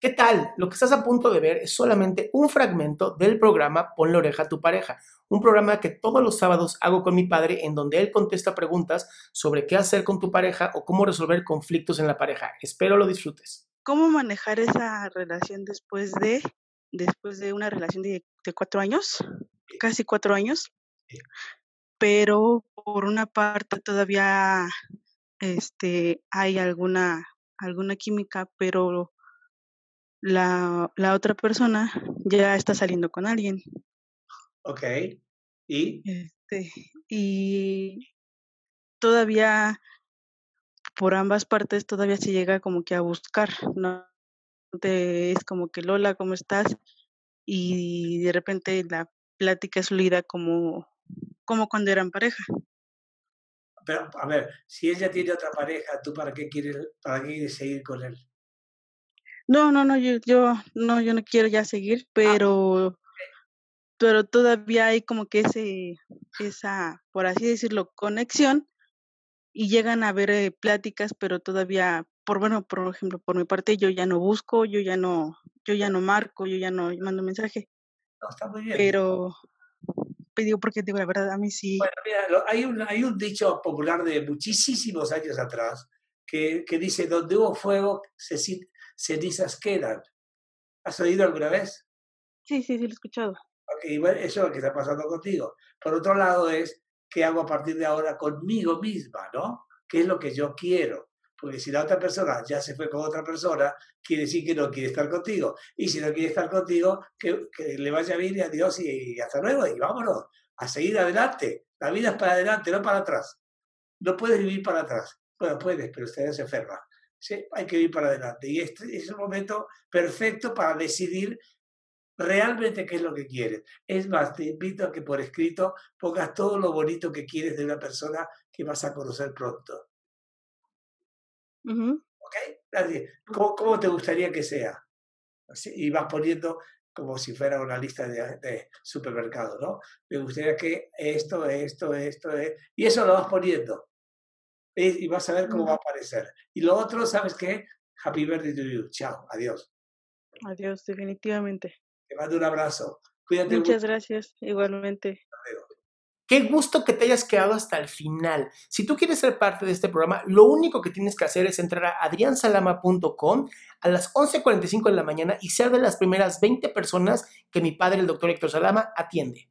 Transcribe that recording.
¿Qué tal? Lo que estás a punto de ver es solamente un fragmento del programa Pon la oreja a tu pareja, un programa que todos los sábados hago con mi padre en donde él contesta preguntas sobre qué hacer con tu pareja o cómo resolver conflictos en la pareja. Espero lo disfrutes. ¿Cómo manejar esa relación después de, después de una relación de, de cuatro años? Casi cuatro años. Pero por una parte todavía este, hay alguna, alguna química, pero la, la otra persona ya está saliendo con alguien. Ok. ¿Y? Este, y todavía por ambas partes todavía se llega como que a buscar, ¿no? Te- es como que Lola, ¿cómo estás? Y de repente la plática es fluida como, como cuando eran pareja. Pero, a ver, si ella tiene otra pareja, ¿tú para qué quieres, para qué quieres seguir con él? No, no, no, yo, yo, no, yo no quiero ya seguir, pero, pero todavía hay como que ese, esa, por así decirlo, conexión y llegan a haber eh, pláticas, pero todavía, por bueno, por ejemplo, por mi parte, yo ya no busco, yo ya no, yo ya no marco, yo ya no mando mensaje, No, está muy bien. pero, pues digo, porque digo la verdad, a mí sí, Bueno, mira, lo- hay, un, hay un dicho popular de muchísimos años atrás que, que dice, donde hubo fuego, ceci- cenizas quedan. ¿Has oído alguna vez? sí, sí, sí, lo he escuchado. Bueno, eso es lo que está pasando contigo. Por otro lado es, ¿qué hago a partir de ahora conmigo misma, no? ¿Qué es lo que yo quiero? Porque si la otra persona ya se fue con otra persona, quiere decir que no quiere estar contigo. Y si no quiere estar contigo, que, que le vaya bien y adiós y, y hasta luego. Y vámonos, a seguir adelante. La vida es para adelante, no para atrás. No puedes vivir para atrás. Bueno, puedes, pero usted se enferma. Sí, hay que ir para adelante. Y este es un momento perfecto para decidir realmente qué es lo que quieres. Es más, te invito a que por escrito pongas todo lo bonito que quieres de una persona que vas a conocer pronto. Ujú. ¿Ok? Así, ¿Cómo, cómo te gustaría que sea? Así, y vas poniendo como si fuera una lista de, de supermercado, ¿no? Me gustaría que esto, esto, esto, eh, y eso lo vas poniendo. Y y vas a ver cómo va a aparecer. Y lo otro, ¿sabes qué? Happy birthday to you. Chao, adiós. Adiós, definitivamente. Te mando un abrazo. Cuídate Muchas mucho. gracias, igualmente. Qué gusto que te hayas quedado hasta el final. Si tú quieres ser parte de este programa, lo único que tienes que hacer es entrar a adriansalama.com a las 11.45 de la mañana y ser de las primeras 20 personas que mi padre, el doctor Héctor Salama, atiende.